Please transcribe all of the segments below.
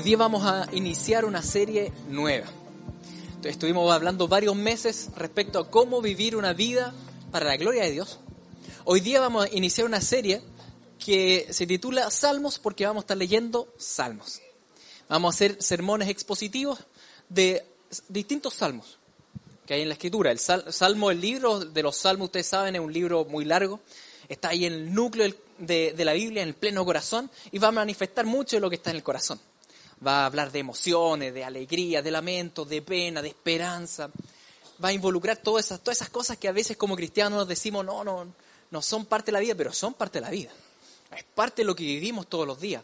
Hoy día vamos a iniciar una serie nueva. Estuvimos hablando varios meses respecto a cómo vivir una vida para la gloria de Dios. Hoy día vamos a iniciar una serie que se titula Salmos porque vamos a estar leyendo Salmos. Vamos a hacer sermones expositivos de distintos salmos que hay en la escritura. El Salmo, el libro de los Salmos, ustedes saben, es un libro muy largo. Está ahí en el núcleo de, de la Biblia, en el pleno corazón, y va a manifestar mucho de lo que está en el corazón va a hablar de emociones, de alegría, de lamento, de pena, de esperanza. Va a involucrar todas esas, todas esas cosas que a veces como cristianos nos decimos, no, no, no son parte de la vida, pero son parte de la vida. Es parte de lo que vivimos todos los días.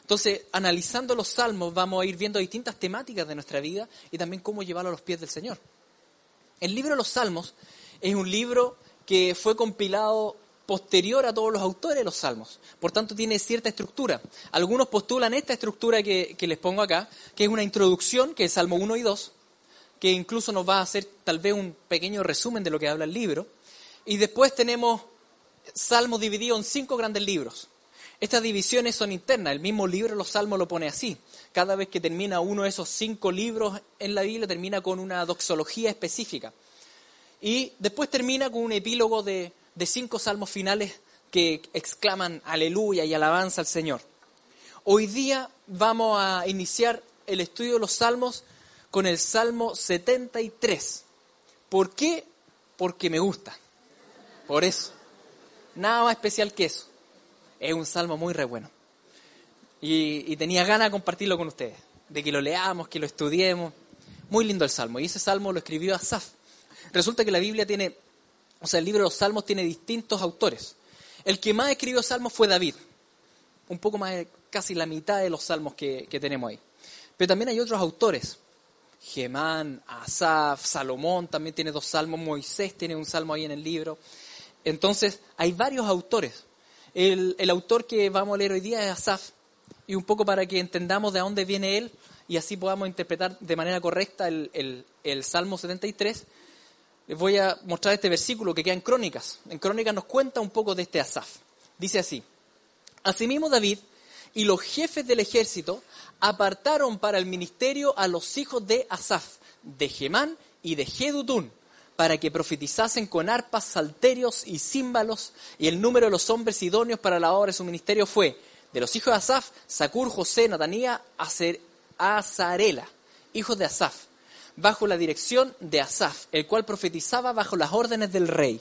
Entonces, analizando los salmos, vamos a ir viendo distintas temáticas de nuestra vida y también cómo llevarlo a los pies del Señor. El libro de los salmos es un libro que fue compilado posterior a todos los autores de los salmos. Por tanto, tiene cierta estructura. Algunos postulan esta estructura que, les pongo acá, que es una introducción, que es Salmo 1 y 2, que incluso nos va a hacer tal vez un pequeño resumen de lo que habla el libro. Y después tenemos salmos divididos en cinco grandes libros. Estas divisiones son internas, el mismo libro los salmos lo pone así. Cada vez que termina uno de esos cinco libros en la Biblia, termina con una doxología específica. Y después termina con un epílogo de, de cinco salmos finales que exclaman aleluya y alabanza al Señor. Hoy día vamos a iniciar el estudio de los salmos con el Salmo 73. ¿Por qué? Porque me gusta. Por eso. Nada más especial que eso. Es un salmo muy re bueno. Y, y tenía ganas de compartirlo con ustedes, de que lo leamos, que lo estudiemos. Muy lindo el salmo. Y ese salmo lo escribió Asaf. Resulta que la Biblia tiene o sea, el libro de los Salmos tiene distintos autores. El que más escribió Salmos fue David, un poco más casi la mitad de los Salmos que, tenemos ahí. Pero también hay otros autores. Gemán, Asaf, Salomón también tiene dos salmos, Moisés tiene un salmo ahí en el libro. Entonces, hay varios autores. El, autor que vamos a leer hoy día es Asaf, y un poco para que entendamos de dónde viene él y así podamos interpretar de manera correcta el Salmo 73, les voy a mostrar este versículo que queda en Crónicas. En Crónicas nos cuenta un poco de este Asaf. Dice así, Asimismo David y los jefes del ejército apartaron para el ministerio a los hijos de Asaf, de Gemán y de Jedutún, para que profetizasen con arpas, salterios y címbalos, y el número de los hombres idóneos para la obra de su ministerio fue, de los hijos de Asaf, Sacur, José, Natanía, Azarela, hijos de Asaf, bajo la dirección de Asaf, el cual profetizaba bajo las órdenes del rey.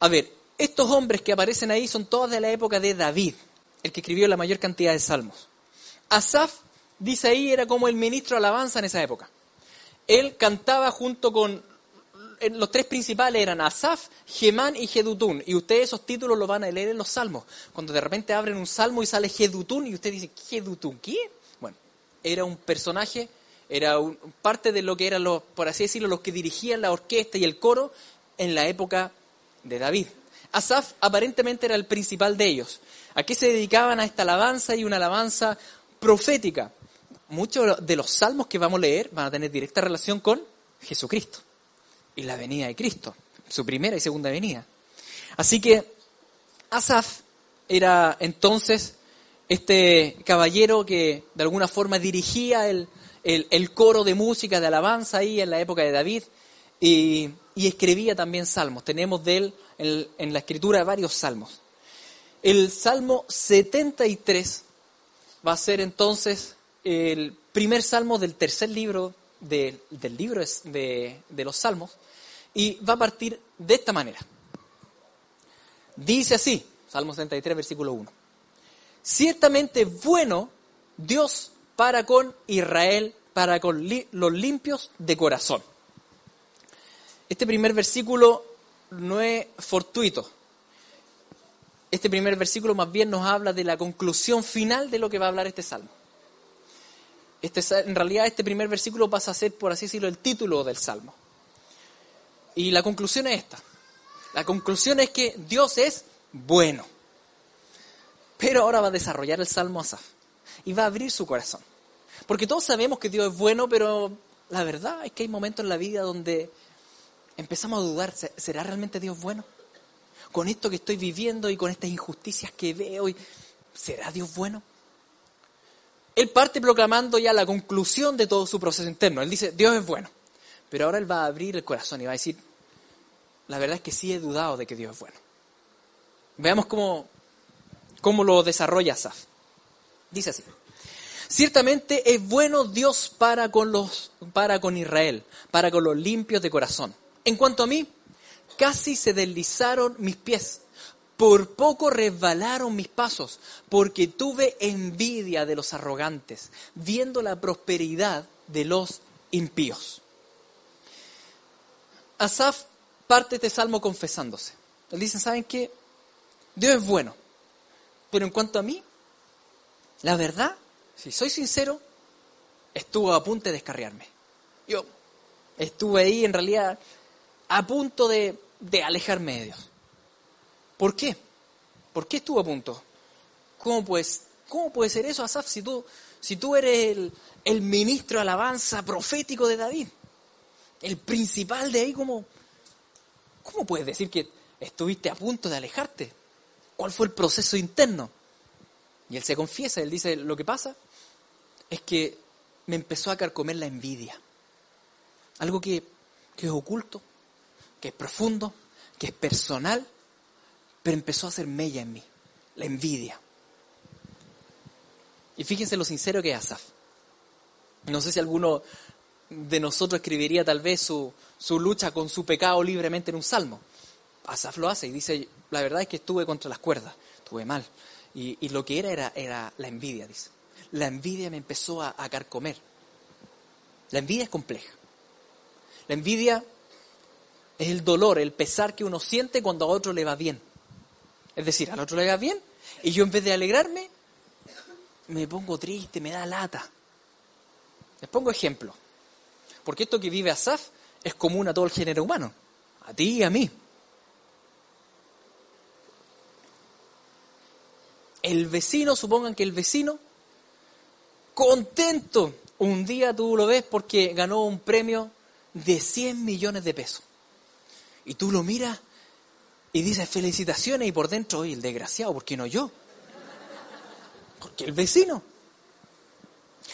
A ver, estos hombres que aparecen ahí son todos de la época de David, el que escribió la mayor cantidad de salmos. Asaf, dice ahí, era como el ministro de alabanza en esa época. Él cantaba junto con los tres principales eran Asaf, Gemán y Jedutún. Y ustedes esos títulos los van a leer en los salmos. Cuando de repente abren un salmo y sale Jedutún y usted dice, ¿Jedutún qué? Bueno, era un personaje era parte de lo que eran, los, por así decirlo, los que dirigían la orquesta y el coro en la época de David. Asaf aparentemente era el principal de ellos. ¿A qué se dedicaban a esta alabanza y una alabanza profética? Muchos de los salmos que vamos a leer van a tener directa relación con Jesucristo y la venida de Cristo, su primera y segunda venida. Así que Asaf era entonces este caballero que de alguna forma dirigía el, el, coro de música, de alabanza ahí en la época de David y, escribía también salmos. Tenemos de él en, la escritura varios salmos. El Salmo 73 va a ser entonces el primer salmo del tercer libro del libro de, de los salmos y va a partir de esta manera. Dice así, Salmo 73, versículo 1. Ciertamente bueno Dios para con Israel, para los limpios de corazón. Este primer versículo no es fortuito. Este primer versículo más bien nos habla de la conclusión final de lo que va a hablar este salmo. Este, en realidad este primer versículo pasa a ser, por así decirlo, el título del salmo. Y la conclusión es esta. La conclusión es que Dios es bueno. Pero ahora va a desarrollar el salmo Asaf y va a abrir su corazón. Porque todos sabemos que Dios es bueno, pero la verdad es que hay momentos en la vida donde empezamos a dudar, ¿será realmente Dios bueno? Con esto que estoy viviendo y con estas injusticias que veo, ¿será Dios bueno? Él parte proclamando ya la conclusión de todo su proceso interno. Él dice, Dios es bueno. Pero ahora él va a abrir el corazón y va a decir, la verdad es que sí he dudado de que Dios es bueno. Veamos cómo, cómo lo desarrolla Asaf. Dice así. Ciertamente es bueno Dios para con los para con Israel, para con los limpios de corazón. En cuanto a mí, casi se deslizaron mis pies, por poco resbalaron mis pasos, porque tuve envidia de los arrogantes, viendo la prosperidad de los impíos. Asaf parte este salmo confesándose. Él dice, ¿saben qué? Dios es bueno, pero en cuanto a mí, la verdad, si soy sincero, estuvo a punto de descarriarme. Yo estuve ahí en realidad a punto de, alejarme de Dios. ¿Por qué? ¿Por qué estuvo a punto? ¿Cómo, pues, cómo puede ser eso, Asaf, si tú, si tú eres el, el ministro de alabanza profético de David? El principal de ahí, ¿cómo, ¿cómo puedes decir que estuviste a punto de alejarte? ¿Cuál fue el proceso interno? Y él se confiesa, él dice, lo que pasa es que me empezó a carcomer la envidia. Algo que, es oculto, que es profundo, que es personal, pero empezó a hacer mella en mí, la envidia. Y fíjense lo sincero que es Asaf. No sé si alguno de nosotros escribiría tal vez su, su lucha con su pecado libremente en un salmo. Asaf lo hace y dice, la verdad es que estuve contra las cuerdas, estuve mal. Y, lo que era era la envidia, dice. La envidia me empezó a, a carcomer. La envidia es compleja. La envidia es el dolor, el pesar que uno siente cuando a otro le va bien. Es decir, al otro le va bien y yo en vez de alegrarme, me pongo triste, me da lata. Les pongo ejemplo. Porque esto que vive Asaf es común a todo el género humano, a ti y a mí. El vecino, supongan que el vecino, contento, un día tú lo ves porque ganó un premio de 100 millones de pesos. Y tú lo miras y dices felicitaciones y por dentro, oye, el desgraciado, ¿por qué no yo? Porque el vecino.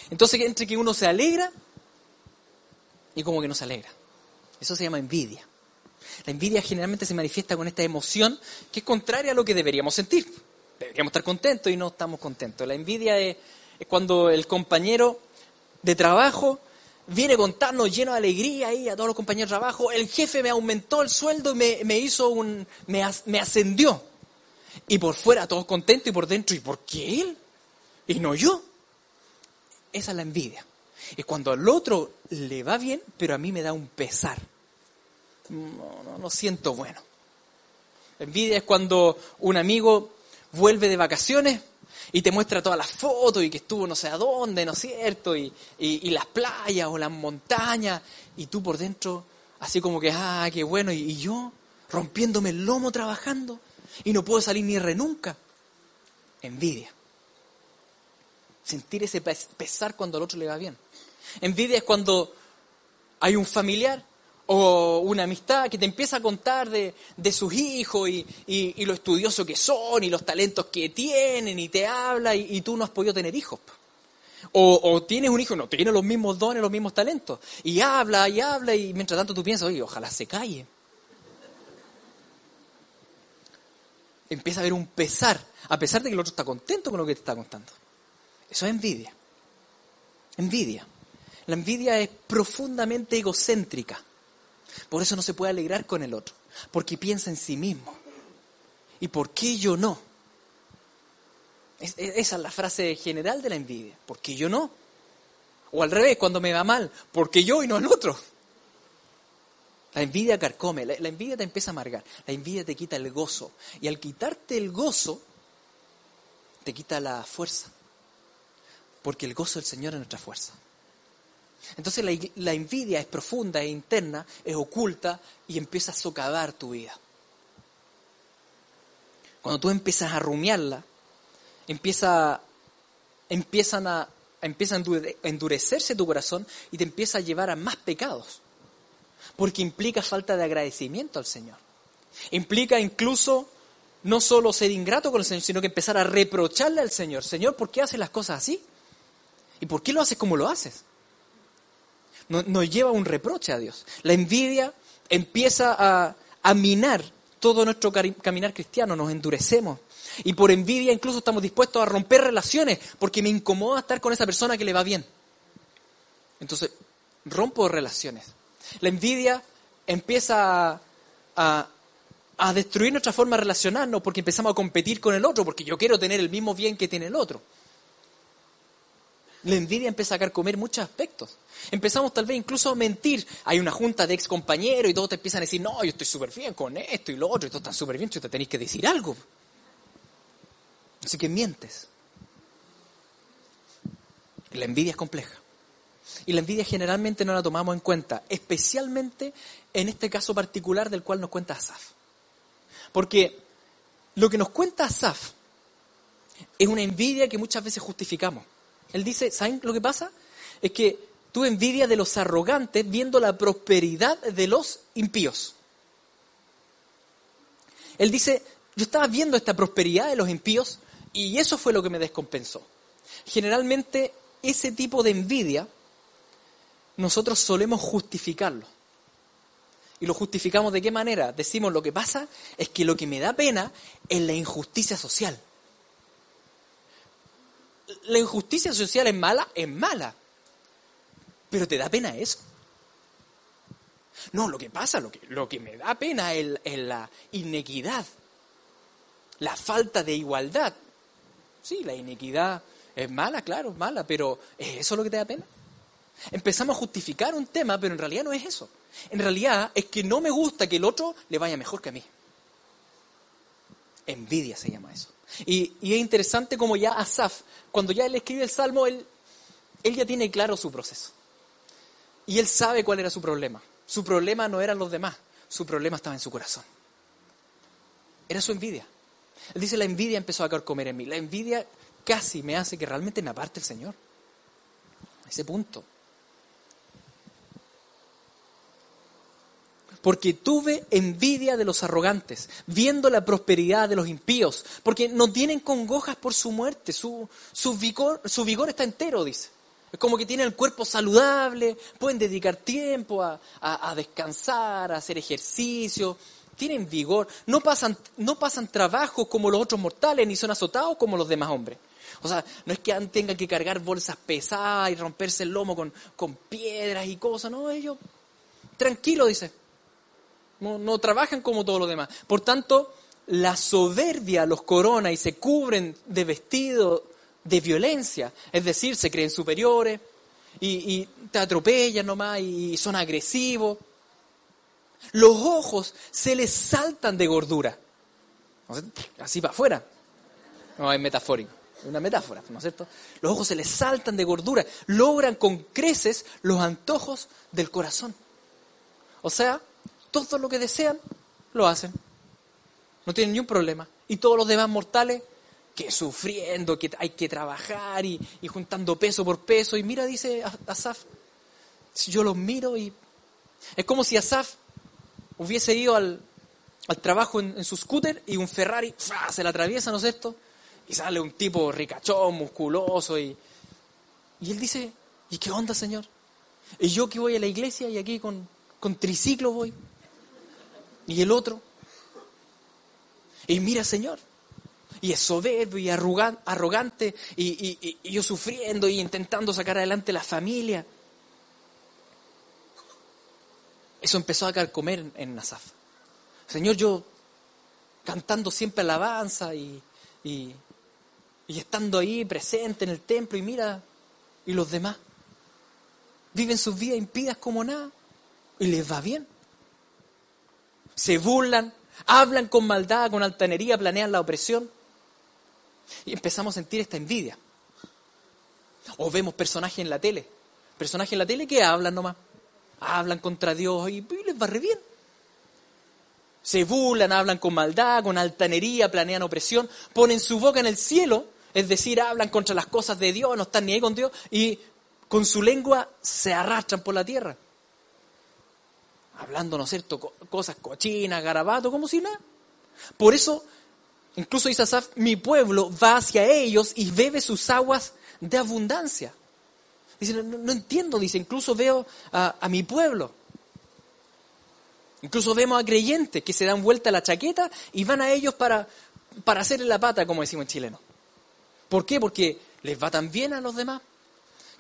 Entonces, entre que uno se alegra y como que no se alegra. Eso se llama envidia. La envidia generalmente se manifiesta con esta emoción que es contraria a lo que deberíamos sentir. Deberíamos estar contentos y no estamos contentos. La envidia es, es cuando el compañero de trabajo viene a contarnos lleno de alegría ahí a todos los compañeros de trabajo, el jefe me aumentó el sueldo y me, me hizo un, me, me, ascendió. Y por fuera todos contentos y por dentro, ¿y por qué él? Y no yo. Esa es la envidia. Es cuando al otro le va bien, pero a mí me da un pesar. No, no, no siento bueno. Envidia es cuando un amigo vuelve de vacaciones y te muestra todas las fotos y que estuvo no sé a dónde, ¿no es cierto? Y, las playas o las montañas y tú por dentro así como que, ah, qué bueno, y, yo rompiéndome el lomo trabajando y no puedo salir ni re nunca. Envidia. Sentir ese pesar cuando al otro le va bien. Envidia es cuando hay un familiar o una amistad que te empieza a contar de, sus hijos y, lo estudioso que son y los talentos que tienen y te habla y, tú no has podido tener hijos. O, tienes un hijo, no, tiene los mismos dones, los mismos talentos. Y habla y habla y mientras tanto tú piensas, oye, ojalá se calle. Empieza a haber un pesar, a pesar de que el otro está contento con lo que te está contando. Eso es envidia. Envidia. La envidia es profundamente egocéntrica. Por eso no se puede alegrar con el otro, porque piensa en sí mismo. ¿Y por qué yo no? esa es la frase general de la envidia. ¿Por qué yo no? O al revés, cuando me va mal, ¿por qué yo y no el otro? La envidia carcome, la, envidia te empieza a amargar, la envidia te quita el gozo. Y al quitarte el gozo, te quita la fuerza. Porque el gozo del Señor es nuestra fuerza. Entonces la, envidia es profunda, es interna, es oculta y empieza a socavar tu vida. Cuando tú empiezas a rumiarla, empieza, empiezan a, empieza a endurecerse tu corazón y te empieza a llevar a más pecados. Porque implica falta de agradecimiento al Señor. Implica incluso no solo ser ingrato con el Señor, sino que empezar a reprocharle al Señor. Señor, ¿por qué haces las cosas así? ¿Y por qué lo haces como lo haces? Nos, lleva un reproche a Dios. La envidia empieza a, a minar todo nuestro caminar cristiano, nos endurecemos. Y por envidia incluso estamos dispuestos a romper relaciones porque me incomoda estar con esa persona que le va bien. Entonces, rompo relaciones. La envidia empieza a, a, destruir nuestra forma de relacionarnos porque empezamos a competir con el otro, porque yo quiero tener el mismo bien que tiene el otro. La envidia empieza a comer muchos aspectos. Empezamos tal vez incluso a mentir. Hay una junta de ex compañeros y todos te empiezan a decir, no, yo estoy súper bien con esto y lo otro, y todo está súper bien, tú te tenéis que decir algo. Así que mientes. La envidia es compleja. Y la envidia generalmente no la tomamos en cuenta, especialmente en este caso particular del cual nos cuenta Asaf. Porque lo que nos cuenta Asaf es una envidia que muchas veces justificamos. Él dice, ¿saben lo que pasa? Es que tú envidias de los arrogantes viendo la prosperidad de los impíos. Él dice, yo estaba viendo esta prosperidad de los impíos y eso fue lo que me descompensó. Generalmente ese tipo de envidia nosotros solemos justificarlo. ¿Y lo justificamos de qué manera? Decimos lo que pasa es que lo que me da pena es la injusticia social. La injusticia social es mala, es mala. Pero te da pena eso. No, lo que pasa, lo que, me da pena es, es la inequidad, la falta de igualdad. Sí, la inequidad es mala, claro, es mala, pero ¿es eso lo que te da pena? Empezamos a justificar un tema, pero en realidad no es eso. En realidad es que no me gusta que el otro le vaya mejor que a mí. Envidia se llama eso. Y, es interesante como ya Asaf, cuando ya él escribe el Salmo, él, ya tiene claro su proceso. Y él sabe cuál era su problema. Su problema no eran los demás, su problema estaba en su corazón. Era su envidia. Él dice, la envidia empezó a comer en mí. La envidia casi me hace que realmente me aparte el Señor. A ese punto. Porque tuve envidia de los arrogantes, viendo la prosperidad de los impíos, porque no tienen congojas por su muerte, su, su, vigor, su vigor está entero, dice. Es como que tienen el cuerpo saludable, pueden dedicar tiempo a, descansar, a hacer ejercicio, tienen vigor, no pasan, no pasan trabajo como los otros mortales, ni son azotados como los demás hombres. O sea, no es que tengan que cargar bolsas pesadas y romperse el lomo con, con piedras y cosas, no, ellos, tranquilo, dice, no, trabajan como todos los demás. Por tanto, la soberbia los corona y se cubren de vestido de violencia, es decir, se creen superiores y, y te atropellan nomás y son agresivos los ojos se les saltan de gordura. Así para afuera. No, es metafórico. Es una metáfora, ¿no es cierto? Los ojos se les saltan de gordura. Logran con creces los antojos del corazón. O sea, todo lo que desean, lo hacen. No tienen ni un problema. Y todos los demás mortales, que sufriendo, que hay que trabajar y, juntando peso por peso. Y mira, dice Asaf, yo los miro y... Es como si Asaf hubiese ido al, trabajo en, su scooter y un Ferrari se la atraviesa, ¿no es cierto? Y sale un tipo ricachón, musculoso y, y él dice, ¿y qué onda, Señor? Y yo que voy a la iglesia y aquí con, con triciclo voy. Y el otro. Y mira, Señor. Y es soberbio y arrogante y, y yo sufriendo y intentando sacar adelante la familia. Eso empezó a comer en Nasaf. Señor, yo cantando siempre alabanza y, y estando ahí presente en el templo y mira, y los demás viven sus vidas impidas como nada y les va bien. Se burlan, hablan con maldad, con altanería, planean la opresión y empezamos a sentir esta envidia. O vemos personajes en la tele, personajes en la tele que hablan nomás, hablan contra Dios y, les va re bien. Se burlan, hablan con maldad, con altanería, planean opresión, ponen su boca en el cielo, es decir, hablan contra las cosas de Dios, no están ni ahí con Dios, y con su lengua se arrastran por la tierra. Hablando, ¿no es cierto?, cosas cochinas, garabatos, como si nada. Por eso, incluso dice Asaf, mi pueblo va hacia ellos y bebe sus aguas de abundancia. Dice, no, entiendo, dice, incluso veo a, mi pueblo. Incluso vemos a creyentes que se dan vuelta la chaqueta y van a ellos para, para hacerle la pata, como decimos en chileno. ¿Por qué? Porque les va tan bien a los demás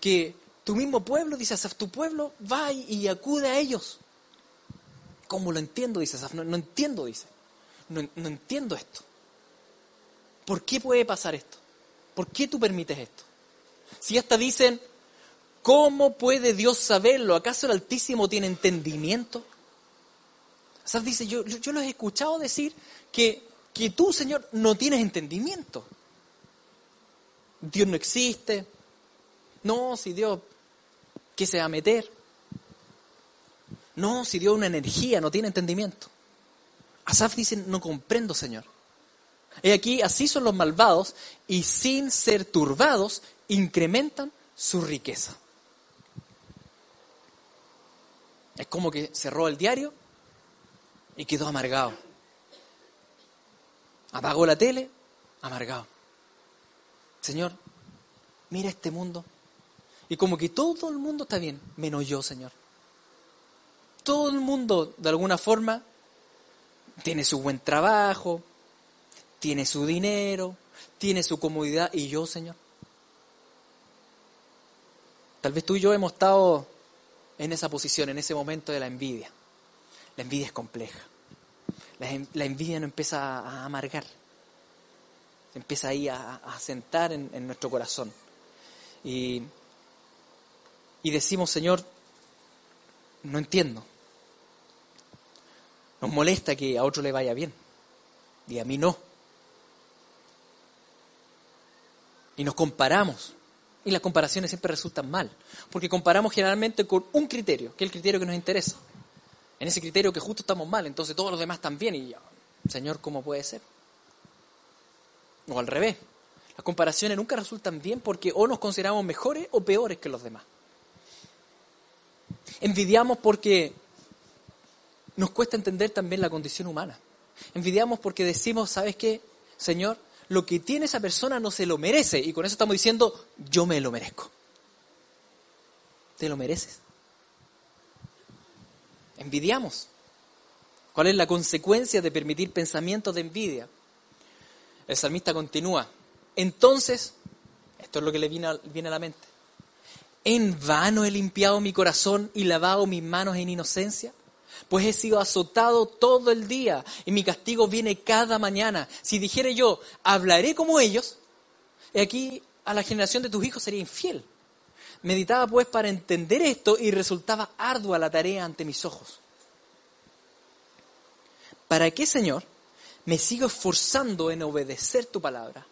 que tu mismo pueblo, dice Asaf, tu pueblo va y, acude a ellos. ¿Cómo lo entiendo? Dice Asaf, no, entiendo, dice. No, no entiendo esto. ¿Por qué puede pasar esto? ¿Por qué tú permites esto? Si hasta dicen, ¿cómo puede Dios saberlo? ¿Acaso el Altísimo tiene entendimiento? Asaf dice, yo, yo, los he escuchado decir que, que tú, Señor, no tienes entendimiento. Dios no existe. No, si Dios, ¿qué se va a meter? No, si Dios es una energía, no tiene entendimiento. Asaf dice, no comprendo, Señor. He aquí, así son los malvados y sin ser turbados incrementan su riqueza. Es como que cerró el diario y quedó amargado. Apagó la tele, amargado. Señor, mira este mundo. Y como que todo el mundo está bien, menos yo, Señor. Todo el mundo, de alguna forma, tiene su buen trabajo, tiene su dinero, tiene su comodidad, y yo, Señor. Tal vez tú y yo hemos estado en esa posición, en ese momento de la envidia. La envidia es compleja. La, envidia no empieza a amargar. Empieza ahí a, sentar en, en, nuestro corazón. Y, y decimos, Señor, no entiendo. Nos molesta que a otro le vaya bien y a mí no. Y nos comparamos y las comparaciones siempre resultan mal, porque comparamos generalmente con un criterio, que es el criterio que nos interesa. En ese criterio que justo estamos mal, entonces todos los demás bien y, Señor, ¿cómo puede ser? O al revés. Las comparaciones nunca resultan bien porque o nos consideramos mejores o peores que los demás. Envidiamos porque nos cuesta entender también la condición humana. Envidiamos porque decimos, ¿sabes qué, Señor? lo que tiene esa persona no se lo merece. Y con eso estamos diciendo, yo me lo merezco. ¿Te lo mereces? Envidiamos. ¿Cuál es la consecuencia de permitir pensamientos de envidia? El salmista continúa. Entonces, esto es lo que le viene a, la mente. ¿En vano he limpiado mi corazón y lavado mis manos en inocencia? Pues he sido azotado todo el día y mi castigo viene cada mañana. Si dijere yo, hablaré como ellos, aquí a la generación de tus hijos sería infiel. Meditaba pues para entender esto y resultaba ardua la tarea ante mis ojos. ¿Para qué, Señor, me sigo esforzando en obedecer tu palabra?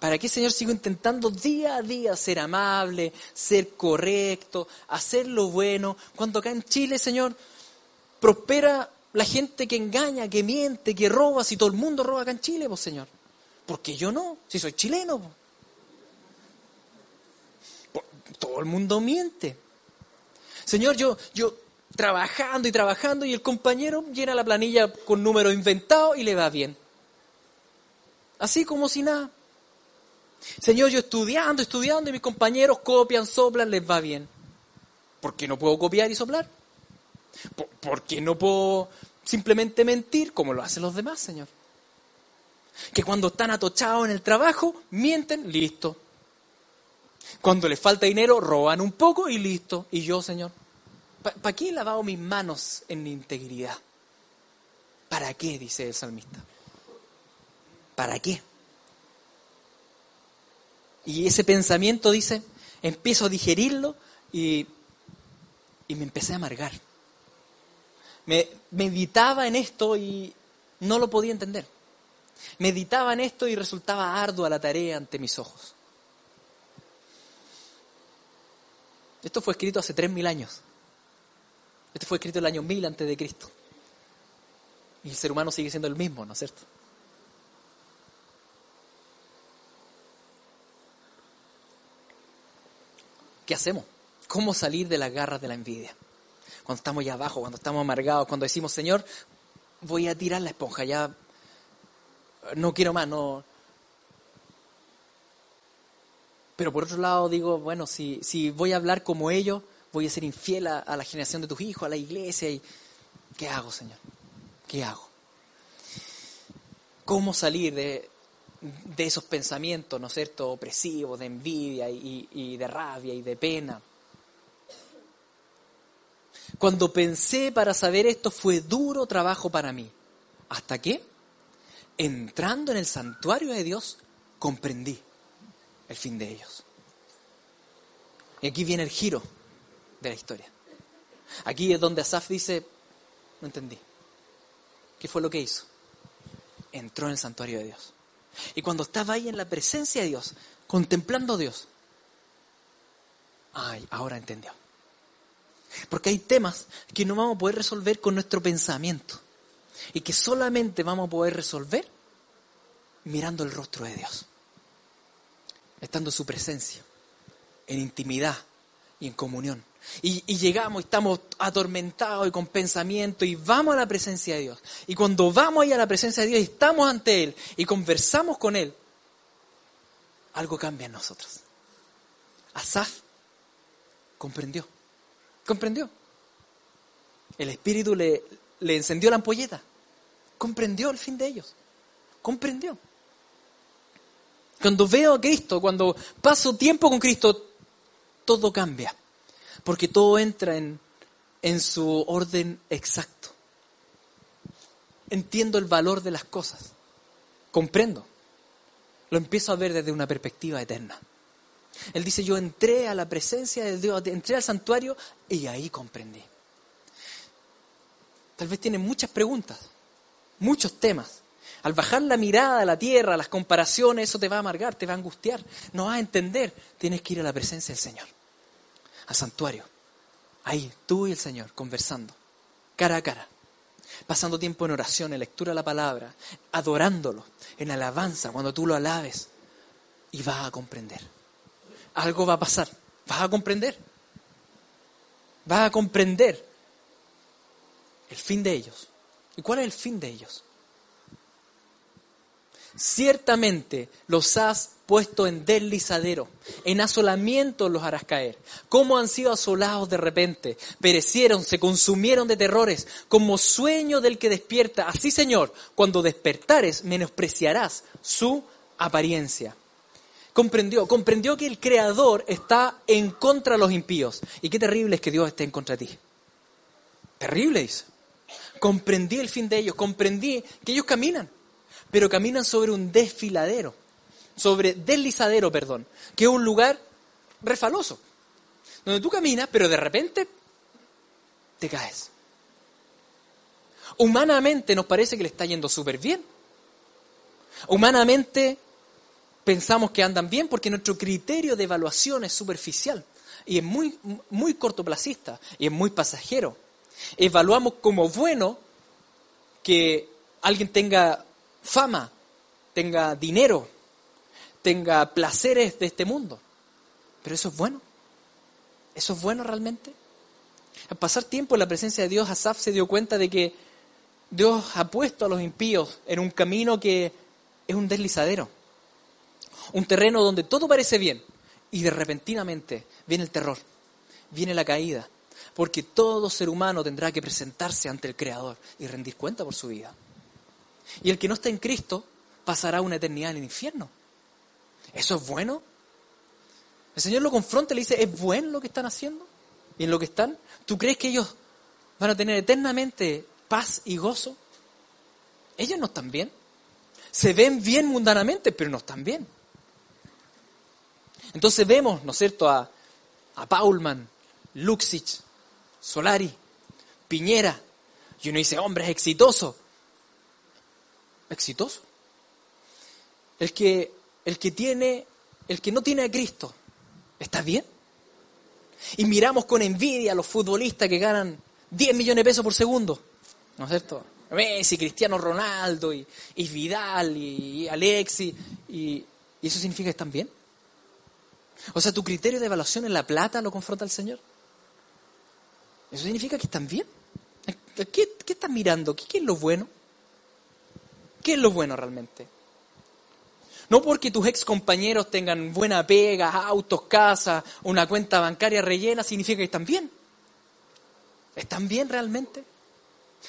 ¿Para qué, Señor, sigo intentando día a día ser amable, ser correcto, hacer lo bueno? Cuando acá en Chile, Señor, prospera la gente que engaña, que miente, que roba, si todo el mundo roba acá en Chile, pues Señor. Porque yo no, si soy chileno. Todo el mundo miente. Señor, yo, yo trabajando y trabajando y el compañero llena la planilla con números inventados y le va bien. Así como si nada. Señor, yo estudiando, estudiando y mis compañeros copian, soplan, les va bien. ¿Por qué no puedo copiar y soplar? ¿Por qué no puedo simplemente mentir como lo hacen los demás, Señor? Que cuando están atochados en el trabajo, mienten, listo. Cuando les falta dinero, roban un poco y listo. Y yo, Señor, ¿para qué he lavado mis manos en integridad? ¿Para qué? dice el salmista. ¿Para qué? Y ese pensamiento, dice, empiezo a digerirlo y, y me empecé a amargar. Me meditaba en esto y no lo podía entender. Meditaba en esto y resultaba ardua la tarea ante mis ojos. Esto fue escrito hace tres mil años. Esto fue escrito el año mil antes de Cristo. Y el ser humano sigue siendo el mismo, ¿no es cierto? ¿Qué hacemos? ¿Cómo salir de las garras de la envidia? Cuando estamos ya abajo, cuando estamos amargados, cuando decimos, Señor, voy a tirar la esponja, ya no quiero más, no. Pero por otro lado digo, bueno, si, si voy a hablar como ellos, voy a ser infiel a, la generación de tus hijos, a la iglesia, y ¿qué hago, Señor? ¿Qué hago? ¿Cómo salir de, de esos pensamientos, ¿no es cierto?, opresivos, de envidia y, de rabia y de pena. Cuando pensé para saber esto fue duro trabajo para mí. ¿Hasta qué? Entrando en el santuario de Dios, comprendí el fin de ellos. Y aquí viene el giro de la historia. Aquí es donde Asaf dice, no entendí. ¿Qué fue lo que hizo? Entró en el santuario de Dios. Y cuando estaba ahí en la presencia de Dios, contemplando a Dios, ay, ahora entendió. Porque hay temas que no vamos a poder resolver con nuestro pensamiento y que solamente vamos a poder resolver mirando el rostro de Dios, estando en su presencia, en intimidad y en comunión. Y, llegamos y estamos atormentados y con pensamiento y vamos a la presencia de Dios. Y cuando vamos ahí a la presencia de Dios y estamos ante Él y conversamos con Él, algo cambia en nosotros. Asaf comprendió, comprendió. El Espíritu le, le encendió la ampolleta, comprendió el fin de ellos, comprendió. Cuando veo a Cristo, cuando paso tiempo con Cristo, todo cambia porque todo entra en, en su orden exacto. Entiendo el valor de las cosas, comprendo, lo empiezo a ver desde una perspectiva eterna. Él dice, yo entré a la presencia de Dios, entré al santuario y ahí comprendí. Tal vez tiene muchas preguntas, muchos temas. Al bajar la mirada a la tierra, las comparaciones, eso te va a amargar, te va a angustiar, no vas a entender. Tienes que ir a la presencia del Señor al santuario. Ahí, tú y el Señor, conversando, cara a cara, pasando tiempo en oración, en lectura de la palabra, adorándolo, en alabanza, cuando tú lo alabes, y vas a comprender. Algo va a pasar, vas a comprender. Vas a comprender el fin de ellos. ¿Y cuál es el fin de ellos? Ciertamente los has puesto en deslizadero, en asolamiento los harás caer. ¿Cómo han sido asolados de repente? Perecieron, se consumieron de terrores, como sueño del que despierta. Así, Señor, cuando despertares, menospreciarás su apariencia. Comprendió, comprendió que el Creador está en contra de los impíos. Y qué terrible es que Dios esté en contra de ti. Terrible, dice. Comprendí el fin de ellos, comprendí que ellos caminan pero caminan sobre un desfiladero, sobre deslizadero, perdón, que es un lugar refaloso, donde tú caminas, pero de repente te caes. Humanamente nos parece que le está yendo súper bien. Humanamente pensamos que andan bien porque nuestro criterio de evaluación es superficial y es muy, muy cortoplacista y es muy pasajero. Evaluamos como bueno que alguien tenga fama, tenga dinero, tenga placeres de este mundo. Pero eso es bueno. ¿Eso es bueno realmente? Al pasar tiempo en la presencia de Dios, Asaf se dio cuenta de que Dios ha puesto a los impíos en un camino que es un deslizadero. Un terreno donde todo parece bien y de repentinamente viene el terror, viene la caída, porque todo ser humano tendrá que presentarse ante el Creador y rendir cuenta por su vida. Y el que no está en Cristo pasará una eternidad en el infierno. ¿Eso es bueno? El Señor lo confronta y le dice, ¿es bueno lo que están haciendo? ¿Y en lo que están? ¿Tú crees que ellos van a tener eternamente paz y gozo? Ellos no están bien. Se ven bien mundanamente, pero no están bien. Entonces vemos, ¿no es cierto?, a, a Paulman, Luxich, Solari, Piñera, y uno dice, hombre, es exitoso. ¿Exitoso? El que, el que tiene, el que no tiene a Cristo, ¿está bien? Y miramos con envidia a los futbolistas que ganan 10 millones de pesos por segundo, ¿no es cierto? Messi, Cristiano Ronaldo, y, Vidal, y, Alexi, y eso significa que están bien. O sea, tu criterio de evaluación en la plata lo confronta el Señor. Eso significa que están bien. ¿Qué, estás mirando? ¿Qué, ¿Qué, es lo bueno? ¿Qué es lo bueno realmente? No porque tus ex compañeros tengan buena pega, autos, casas, una cuenta bancaria rellena, significa que están bien. ¿Están bien realmente?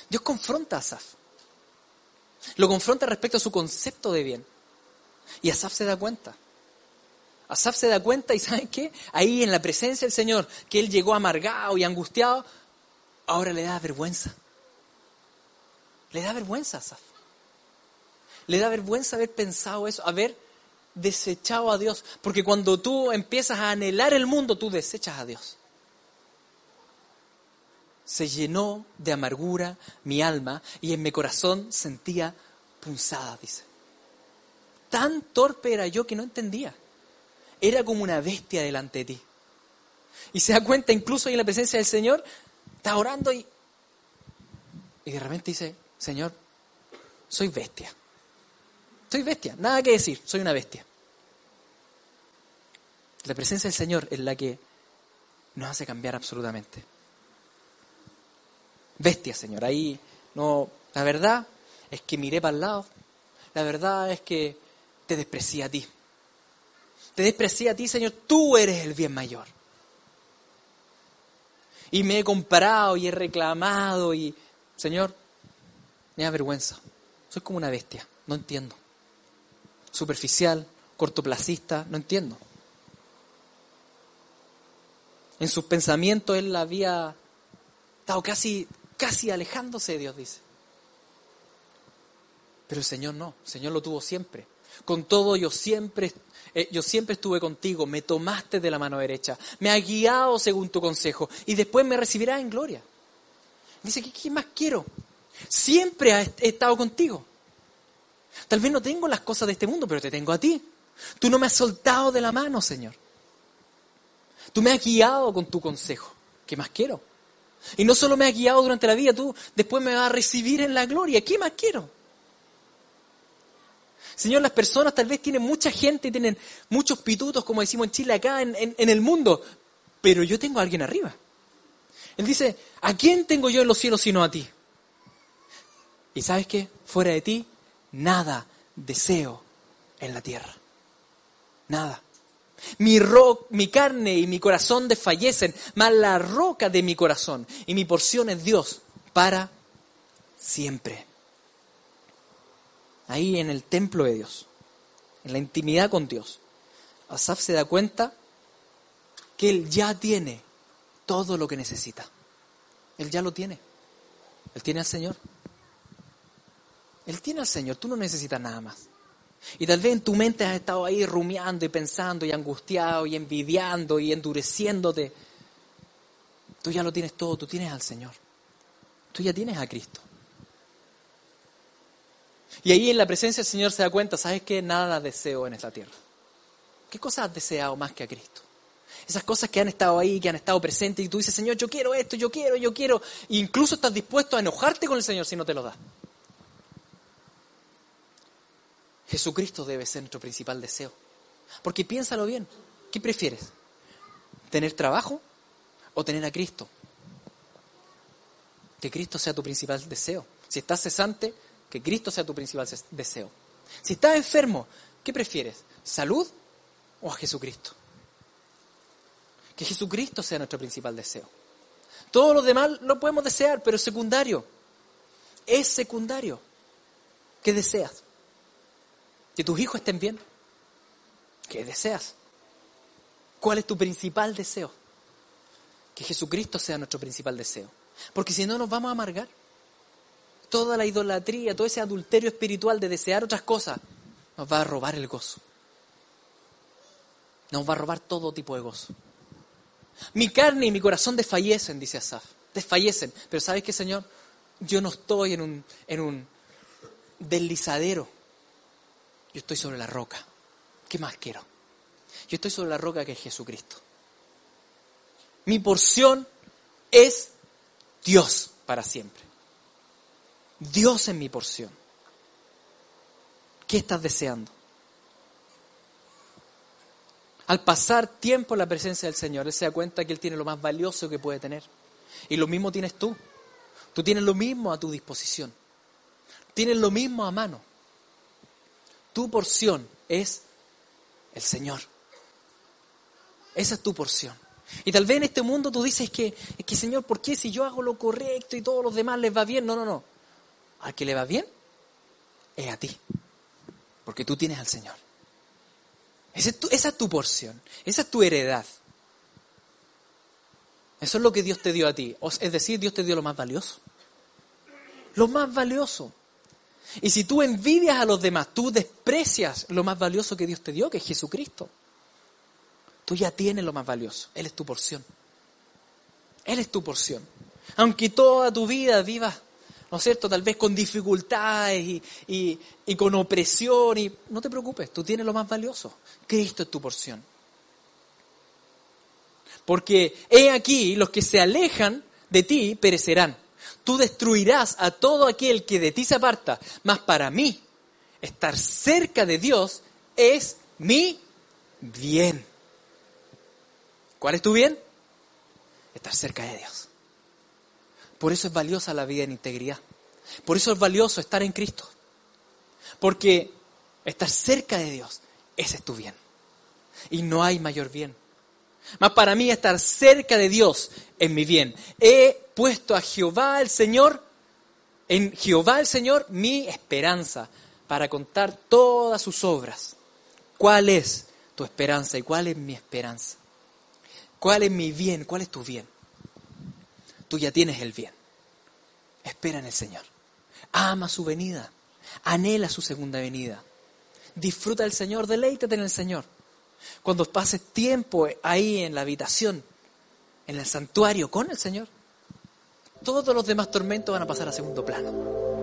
Dios confronta a Asaf. Lo confronta respecto a su concepto de bien. Y Asaf se da cuenta. Asaf se da cuenta y ¿saben qué? Ahí en la presencia del Señor, que él llegó amargado y angustiado, ahora le da vergüenza. Le da vergüenza Asaf. Le da vergüenza haber pensado eso, haber desechado a Dios. Porque cuando tú empiezas a anhelar el mundo, tú desechas a Dios. Se llenó de amargura mi alma y en mi corazón sentía punzada, dice. Tan torpe era yo que no entendía. Era como una bestia delante de ti. Y se da cuenta incluso ahí en la presencia del Señor, está orando y, y de repente dice, Señor, soy bestia. Soy bestia, nada que decir, soy una bestia. La presencia del Señor es la que nos hace cambiar absolutamente. Bestia, Señor, ahí no, la verdad es que miré para el lado, la verdad es que te desprecié a ti. Te desprecié a ti, Señor, tú eres el bien mayor. Y me he comparado y he reclamado y, Señor, me da vergüenza. Soy como una bestia, no entiendo superficial, cortoplacista, no entiendo. En sus pensamientos él había estado casi, casi alejándose de Dios, dice. Pero el Señor no, el Señor lo tuvo siempre. Con todo yo siempre, eh, yo siempre estuve contigo, me tomaste de la mano derecha, me has guiado según tu consejo y después me recibirás en gloria. Dice, ¿qué, qué más quiero? Siempre he estado contigo. Tal vez no tengo las cosas de este mundo, pero te tengo a ti. Tú no me has soltado de la mano, Señor. Tú me has guiado con tu consejo. ¿Qué más quiero? Y no solo me has guiado durante la vida, tú después me vas a recibir en la gloria. ¿Qué más quiero? Señor, las personas tal vez tienen mucha gente tienen muchos pitutos, como decimos en Chile, acá en, en el mundo, pero yo tengo a alguien arriba. Él dice, ¿a quién tengo yo en los cielos sino a ti? Y sabes qué, fuera de ti nada deseo en la tierra. Nada. Mi, ro mi carne y mi corazón desfallecen, mas la roca de mi corazón y mi porción es Dios para siempre. Ahí en el templo de Dios, en la intimidad con Dios, Asaf se da cuenta que él ya tiene todo lo que necesita. Él ya lo tiene. Él tiene al Señor. Él tiene al Señor, tú no necesitas nada más. Y tal vez en tu mente has estado ahí rumiando y pensando y angustiado y envidiando y endureciéndote. Tú ya lo tienes todo, tú tienes al Señor. Tú ya tienes a Cristo. Y ahí en la presencia del Señor se da cuenta, ¿sabes qué? Nada deseo en esta tierra. ¿Qué cosas has deseado más que a Cristo? Esas cosas que han estado ahí, que han estado presentes y tú dices, Señor, yo quiero esto, yo quiero, yo quiero. E incluso estás dispuesto a enojarte con el Señor si no te lo da. Jesucristo debe ser nuestro principal deseo. Porque piénsalo bien, ¿qué prefieres? ¿Tener trabajo o tener a Cristo? Que Cristo sea tu principal deseo. Si estás cesante, que Cristo sea tu principal deseo. Si estás enfermo, ¿qué prefieres? ¿Salud o a Jesucristo? Que Jesucristo sea nuestro principal deseo. Todo lo demás lo podemos desear, pero es secundario. Es secundario. ¿Qué deseas? Que tus hijos estén bien. ¿Qué deseas? ¿Cuál es tu principal deseo? Que Jesucristo sea nuestro principal deseo. Porque si no nos vamos a amargar. Toda la idolatría, todo ese adulterio espiritual de desear otras cosas, nos va a robar el gozo. nos va a robar todo tipo de gozo. Mi carne y mi corazón desfallecen, dice Asaf, desfallecen. Pero ¿sabes qué, Señor? Yo no estoy en un, en deslizadero. Yo estoy sobre la roca. ¿Qué más quiero? Yo estoy sobre la roca que es Jesucristo. Mi porción es Dios para siempre. Dios es mi porción. ¿Qué estás deseando? Al pasar tiempo en la presencia del Señor, Él se da cuenta que Él tiene lo más valioso que puede tener. Y lo mismo tienes tú. Tú tienes lo mismo a tu disposición. Tienes lo mismo a mano. Tu porción es el Señor. Esa es tu porción. Y tal vez en este mundo tú dices que, que Señor, ¿por qué si yo hago lo correcto y todos los demás les va bien? No, no, no. Al que le va bien es a ti. Porque tú tienes al Señor. Esa es, tu, tu porción. Esa es tu heredad. Eso es lo que Dios te dio a ti. Es decir, Dios te dio lo más valioso. Lo más valioso. Y si tú envidias a los demás, tú desprecias lo más valioso que Dios te dio, que es Jesucristo. Tú ya tienes lo más valioso. Él es tu porción. Él es tu porción. Aunque toda tu vida vivas, ¿no es cierto? Tal vez con dificultades y, y con opresión. Y no te preocupes, tú tienes lo más valioso. Cristo es tu porción. Porque he aquí, los que se alejan de ti perecerán. Tú destruirás a todo aquel que de ti se aparta. Mas para mí, estar cerca de Dios es mi bien. ¿Cuál es tu bien? Estar cerca de Dios. Por eso es valiosa la vida en integridad. Por eso es valioso estar en Cristo. Porque estar cerca de Dios, ese es tu bien. Y no hay mayor bien. Más para mí estar cerca de Dios es mi bien. He puesto a Jehová el Señor, en Jehová el Señor, mi esperanza para contar todas sus obras. ¿Cuál es tu esperanza y cuál es mi esperanza? ¿Cuál es mi bien? ¿Cuál es tu bien? Tú ya tienes el bien. Espera en el Señor. Ama su venida. Anhela su segunda venida. Disfruta del Señor, deleítate en el Señor. Cuando pases tiempo ahí en la habitación, en el santuario con el Señor, todos los demás tormentos van a pasar a segundo plano.